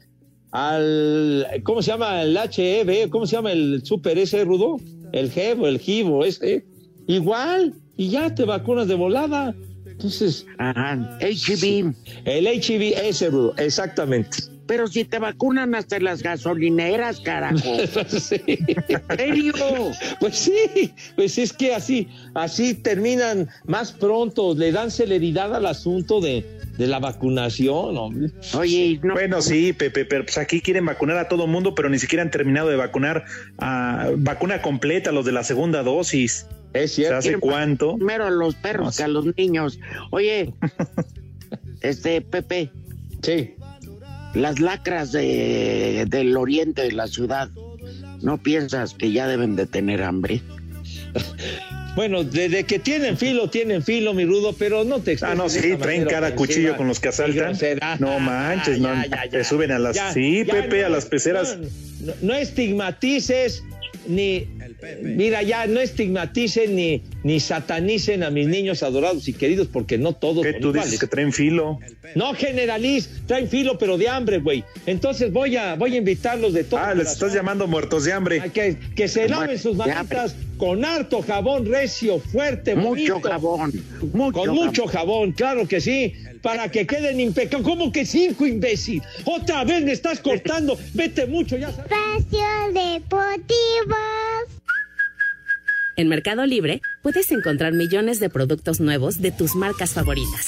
al, ¿cómo se llama? El HEB, ¿cómo se llama el super ese rudo? El GEVO, el GIVO, ese. Igual, y ya te vacunas de volada. Entonces. Ajá, HIV. El HIV, ese rudo, exactamente. Pero si te vacunan hasta las gasolineras, carajo. sí. ¿En serio? Pues sí, pues es que así, así terminan más pronto, le dan celeridad al asunto de, de la vacunación, hombre. Oye, bueno, sí, Pepe, pero pues aquí quieren vacunar a todo mundo, pero ni siquiera han terminado de vacunar a vacuna completa los de la segunda dosis. Es cierto. ¿Hace cuánto? Primero a los perros que a los niños. Oye, este, Pepe. Sí las lacras de, del oriente de la ciudad, ¿no piensas que ya deben de tener hambre? Bueno, desde que tienen filo, tienen filo, mi rudo, pero no te Ah, no, sí, traen cada cuchillo con los que asaltan. No manches, no, te suben a las. sí, Pepe, a las peceras. no estigmatices ni Mira, ya no estigmaticen ni, ni satanicen a mis niños adorados y queridos, porque no todos ¿Qué tú dices que traen filo? No generaliz, traen filo, pero de hambre, güey. Entonces voy a, voy a invitarlos de todo. Ah, les estás llamando muertos de hambre. Que, que se laven sus manitas con harto jabón recio, fuerte, Mucho jabón. con mucho jabón, claro que sí, para que queden impecables. ¿Cómo que cinco, imbécil? Otra vez me estás cortando. Vete mucho, ya sabes. Espacio Deportivo. En Mercado Libre puedes encontrar millones de productos nuevos de tus marcas favoritas.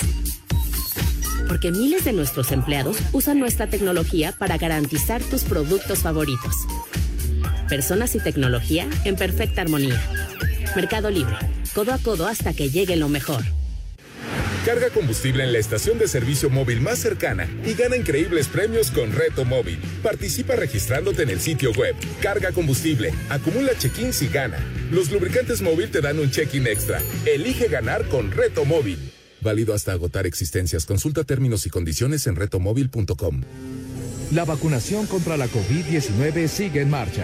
Porque miles de nuestros empleados usan nuestra tecnología para garantizar tus productos favoritos. Personas y tecnología en perfecta armonía. Mercado Libre, codo a codo hasta que llegue lo mejor. Carga combustible en la estación de servicio móvil más cercana y gana increíbles premios con Reto Móvil. Participa registrándote en el sitio web. Carga combustible, acumula check-ins y gana. Los lubricantes móvil te dan un check-in extra. Elige ganar con Reto Móvil. Válido hasta agotar existencias. Consulta términos y condiciones en retomóvil.com. La vacunación contra la COVID-19 sigue en marcha.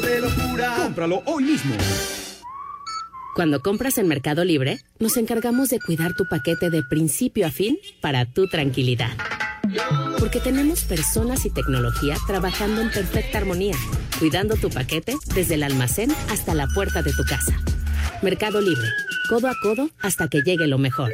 Cómpralo hoy mismo. Cuando compras en Mercado Libre, nos encargamos de cuidar tu paquete de principio a fin para tu tranquilidad. Porque tenemos personas y tecnología trabajando en perfecta armonía, cuidando tu paquete desde el almacén hasta la puerta de tu casa. Mercado Libre, codo a codo hasta que llegue lo mejor.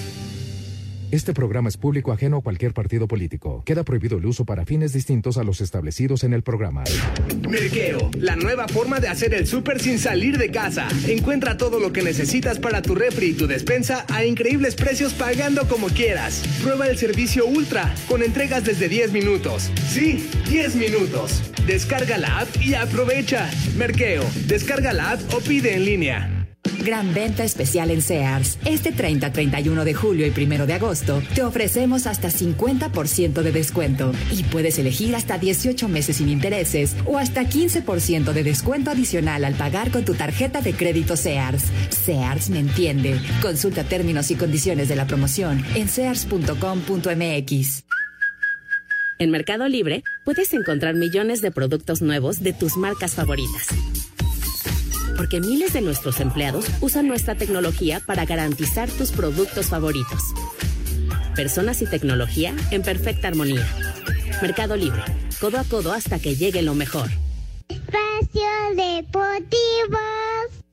Este programa es público ajeno a cualquier partido político. Queda prohibido el uso para fines distintos a los establecidos en el programa. Merqueo, la nueva forma de hacer el súper sin salir de casa. Encuentra todo lo que necesitas para tu refri y tu despensa a increíbles precios pagando como quieras. Prueba el servicio Ultra con entregas desde 10 minutos. Sí, 10 minutos. Descarga la app y aprovecha. Merqueo, descarga la app o pide en línea. Gran venta especial en Sears. Este 30, 31 de julio y 1 de agosto te ofrecemos hasta 50% de descuento y puedes elegir hasta 18 meses sin intereses o hasta 15% de descuento adicional al pagar con tu tarjeta de crédito Sears. Sears me entiende. Consulta términos y condiciones de la promoción en sears.com.mx. En Mercado Libre puedes encontrar millones de productos nuevos de tus marcas favoritas porque miles de nuestros empleados usan nuestra tecnología para garantizar tus productos favoritos. Personas y tecnología en perfecta armonía. Mercado Libre, codo a codo hasta que llegue lo mejor. Espacio Deportivo.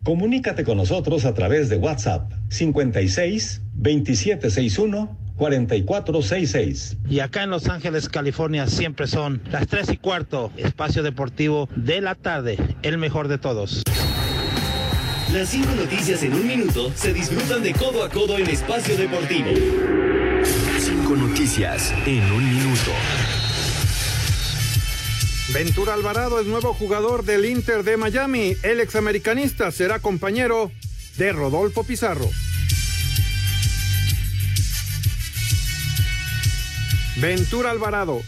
Comunícate con nosotros a través de WhatsApp 56 2761 4466. Y acá en Los Ángeles, California, siempre son las 3 y cuarto, espacio deportivo de la tarde, el mejor de todos. Las cinco noticias en un minuto se disfrutan de codo a codo en espacio deportivo. Cinco noticias en un minuto. Ventura Alvarado es nuevo jugador del Inter de Miami. El examericanista será compañero de Rodolfo Pizarro. Ventura Alvarado.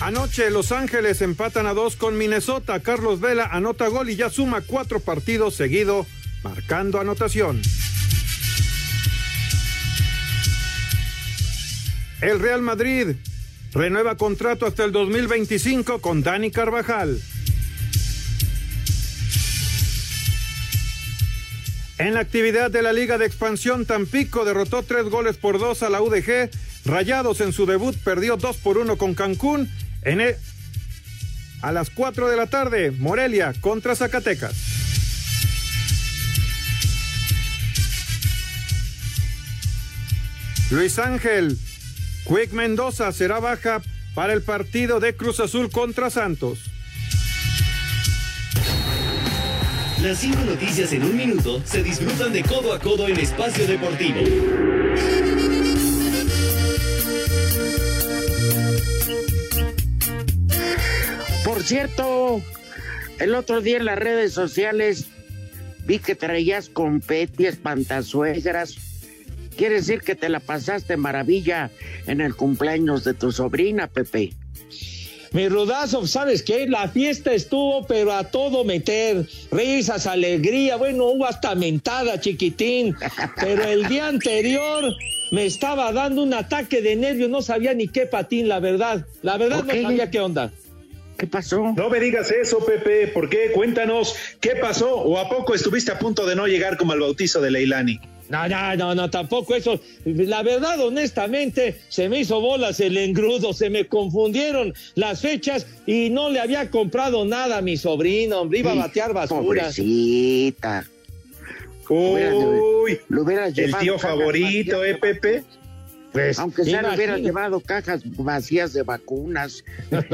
Anoche Los Ángeles empatan a dos con Minnesota. Carlos Vela anota gol y ya suma cuatro partidos seguido, marcando anotación. El Real Madrid renueva contrato hasta el 2025 con Dani Carvajal. En la actividad de la Liga de Expansión, Tampico derrotó tres goles por dos a la UDG. Rayados en su debut perdió dos por uno con Cancún. En. A las 4 de la tarde, Morelia contra Zacatecas. Luis Ángel, Quick Mendoza será baja para el partido de Cruz Azul contra Santos. Las cinco noticias en un minuto se disfrutan de codo a codo en espacio deportivo. Cierto, el otro día en las redes sociales vi que traías confeti, espantazuegras. Quiere decir que te la pasaste maravilla en el cumpleaños de tu sobrina, Pepe. Mi rudazo, ¿sabes qué? La fiesta estuvo, pero a todo meter. Risas, alegría, bueno, hubo hasta mentada, chiquitín. Pero el día anterior me estaba dando un ataque de nervios, no sabía ni qué patín, la verdad. La verdad no sabía qué onda. ¿Qué pasó? No me digas eso, Pepe. ¿Por qué? Cuéntanos, ¿qué pasó? ¿O a poco estuviste a punto de no llegar como al bautizo de Leilani? No, no, no, no, tampoco eso. La verdad, honestamente, se me hizo bolas el engrudo, se me confundieron las fechas y no le había comprado nada a mi sobrino, hombre, iba a batear basura. Pobrecita. Uy, Lo hubieras el llevado tío favorito, ¿eh, Pepe? Pues, Aunque hubieras imagínate. llevado cajas vacías de vacunas.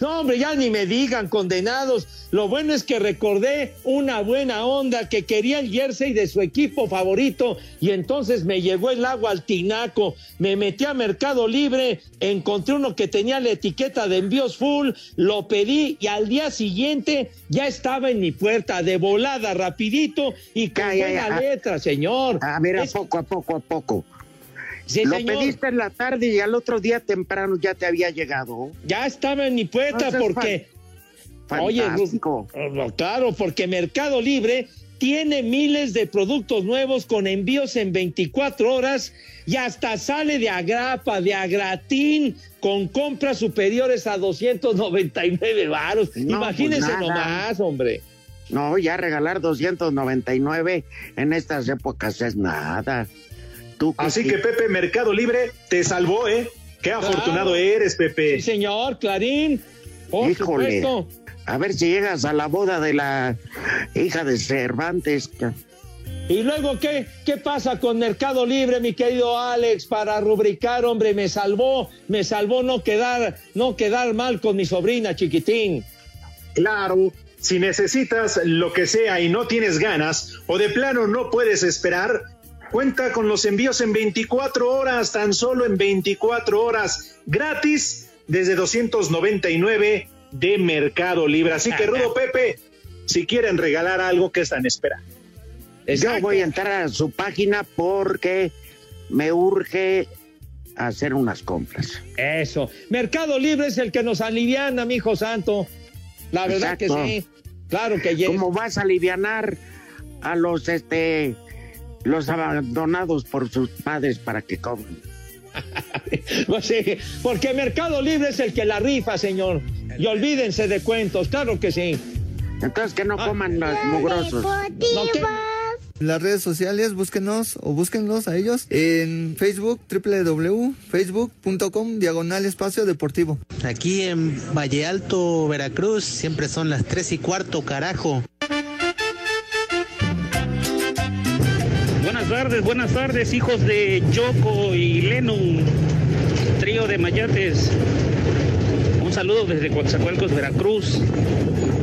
No, hombre, ya ni me digan, condenados. Lo bueno es que recordé una buena onda que quería el jersey de su equipo favorito y entonces me llegó el agua al tinaco. Me metí a Mercado Libre, encontré uno que tenía la etiqueta de envíos full, lo pedí y al día siguiente ya estaba en mi puerta de volada, rapidito y con ya, buena ya. letra, señor. A ver, a Es- poco, a poco, a poco. Sí, Lo señor. pediste en la tarde y al otro día temprano ya te había llegado. Ya estaba en mi puerta No porque... fan- Oye, fantástico. Ru- claro, porque Mercado Libre tiene miles de productos nuevos con envíos en 24 horas y hasta sale de agrapa, de agratín, con compras superiores a 299 varos. No, Imagínense pues nomás, hombre. No, ya regalar 299 en estas épocas es nada. Tú Así que Pepe Mercado Libre te salvó, ¿eh? Qué afortunado eres, Pepe. Sí, señor, Clarín. Por Híjole. supuesto. A ver si llegas a la boda de la hija de Cervantes. Y luego, ¿qué, ¿qué pasa con Mercado Libre, mi querido Alex? Para rubricar, hombre, me salvó, me salvó no quedar, no quedar mal con mi sobrina, chiquitín. Claro, si necesitas lo que sea y no tienes ganas o de plano no puedes esperar, cuenta con los envíos en 24 horas, tan solo en 24 horas, gratis desde 299 de Mercado Libre. Así que Rudo Pepe, si quieren regalar algo que están esperando. Yo voy a entrar a su página porque me urge hacer unas compras. Eso. Mercado Libre es el que nos aliviana, mi hijo santo. La verdad Exacto. que sí. Claro que yes. ¿Cómo vas a alivianar a los este los abandonados por sus padres para que coman? Pues sí, porque Mercado Libre es el que la rifa, señor. Y olvídense de cuentos, claro que sí. Entonces que no coman los mugrosos. No, ¿qué? Las redes sociales, búsquenos o búsquenlos a ellos en Facebook, www.facebook.com, diagonal espacio deportivo. Aquí en Valle Alto, Veracruz, siempre son las tres y cuarto, carajo. Tardes, buenas tardes, hijos de Yoko y Lennon, trío de mayates. Un saludo desde Coatzacoalcos, Veracruz.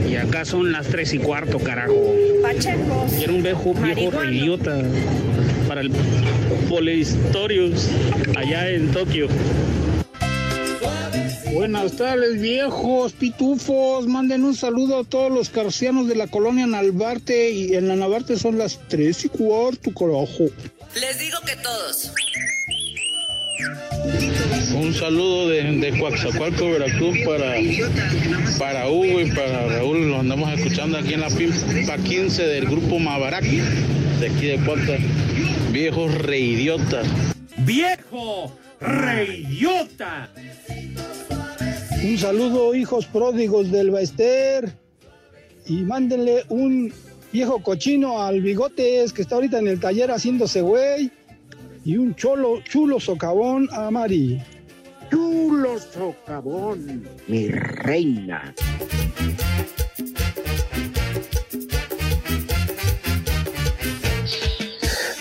Y acá son las tres y cuarto, carajo. Pachecos. Quiero un viejo, viejo idiota para el Polehistorius allá en Tokio. Buenas tardes, viejos pitufos. Manden un saludo a todos los carcianos de la colonia Nalbarte. Y en la Nalbarte son las tres y cuarto, carajo. Les digo que todos. Un saludo de, de Coaxacualco, Veracruz, para, para Hugo y para Raúl. Los andamos escuchando aquí en la Pimpa 15 del grupo Mabarak, de aquí de Cuautla. Viejos reidiotas. ¡Viejo! ¡Reidiota! Un saludo, hijos pródigos del Baester. Y mándenle un viejo cochino al Bigotes, que está ahorita en el taller haciéndose güey. Y un cholo, chulo socavón a Mari. Chulo socavón, mi reina.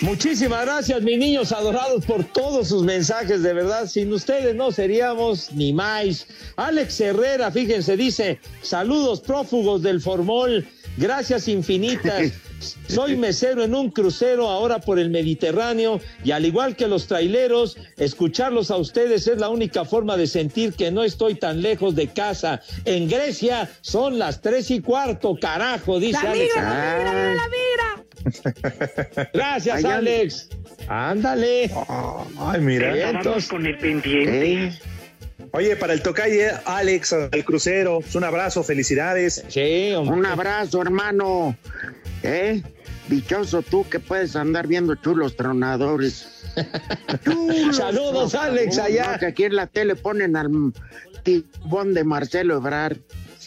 Muchísimas gracias, mis niños adorados, por todos sus mensajes. De verdad, sin ustedes no seríamos ni más. Alex Herrera, fíjense, dice: Saludos prófugos del Formol. Gracias infinitas. Soy mesero en un crucero ahora por el Mediterráneo y al igual que los traileros, escucharlos a ustedes es la única forma de sentir que no estoy tan lejos de casa. En Grecia son las tres y cuarto, carajo, dice La Alex. migra, la migra, la migra. Gracias, Alex. Ándale. Ay, mira. Vientos. con el pendiente. Oye, para el tocalle, Alex, al crucero, un abrazo, felicidades. Sí, Un abrazo, hermano. ¿Eh? Dichoso tú que puedes andar viendo chulos tronadores. Chulos Saludos, Alex, allá. No, que aquí en la tele ponen al tibón de Marcelo Ebrard.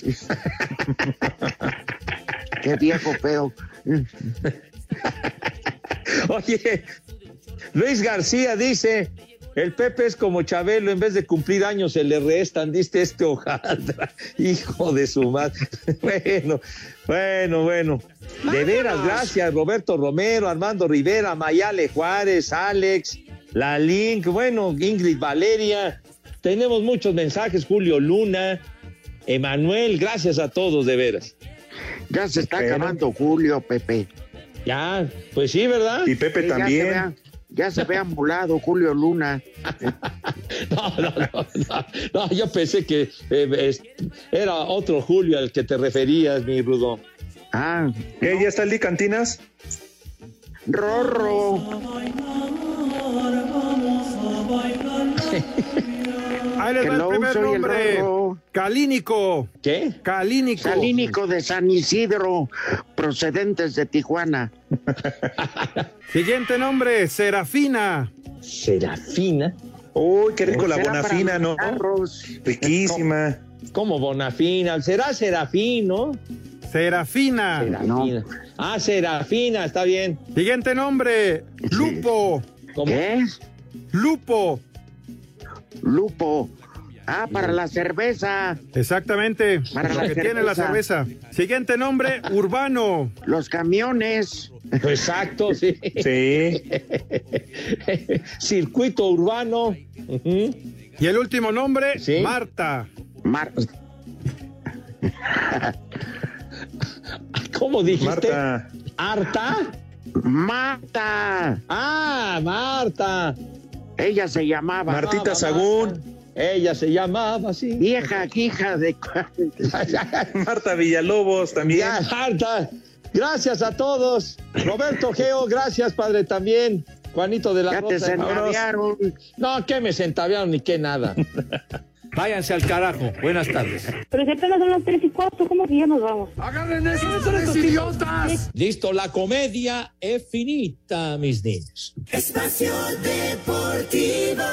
Qué viejo feo. Oye, Luis García dice, el Pepe es como Chabelo, en vez de cumplir años se le restan, diste este hojaldra, hijo de su madre. Bueno, bueno, bueno. De veras, gracias, Roberto Romero, Armando Rivera, Mayale Juárez, Alex, La Link, bueno, Ingrid Valeria. Tenemos muchos mensajes, Julio Luna, Emanuel, gracias a todos, de veras. Ya se está acabando Julio, Pepe. Ya, pues sí, ¿verdad? Y Pepe Sí, ya también. se vea- Ya se ve ambulado Julio Luna. No, no, no, no, no, yo pensé que eh, es- era otro Julio al que te referías, mi Rudo. Ah, ¿Eh, ¿Ya está el Di Cantinas? Rorro. Ahí les va el primer el nombre. Calínico. ¿Qué? Calínico. Salínico de San Isidro, procedentes de Tijuana. Siguiente nombre, Serafina. Serafina. Uy, qué rico la bonafina, ¿no? carros. Riquísima. ¿Cómo Bonafina? ¿Será Serafín, no? Serafina. Serafina. Ah, Serafina, está bien. Siguiente nombre, Lupo. ¿Cómo? ¿Qué? Lupo. Lupo. Ah, para la cerveza. Exactamente. Para lo la que tiene la cerveza. Siguiente nombre, Urbano. Los camiones. Exacto, sí. Sí. Circuito urbano. Y el último nombre, Sí. Marta. Mar- ¿Cómo dijiste? Marta. ¿Arta? Marta. Ah, Marta. Ella se llamaba. Martita. Sagún. Ella se llamaba así. Vieja hija de. Marta Villalobos también. Ya, Marta. Gracias a todos. Roberto Geo, gracias, padre, también. Juanito de la Ya te Rosa. centavearon. No, que me centavearon ni que nada. Váyanse al carajo. Buenas tardes. Pero si apenas son las 3 y 4, ¿cómo que ya nos vamos? ¡Agarren esos idiotas! Listo, la comedia es finita, mis niños. Espacio Deportivo.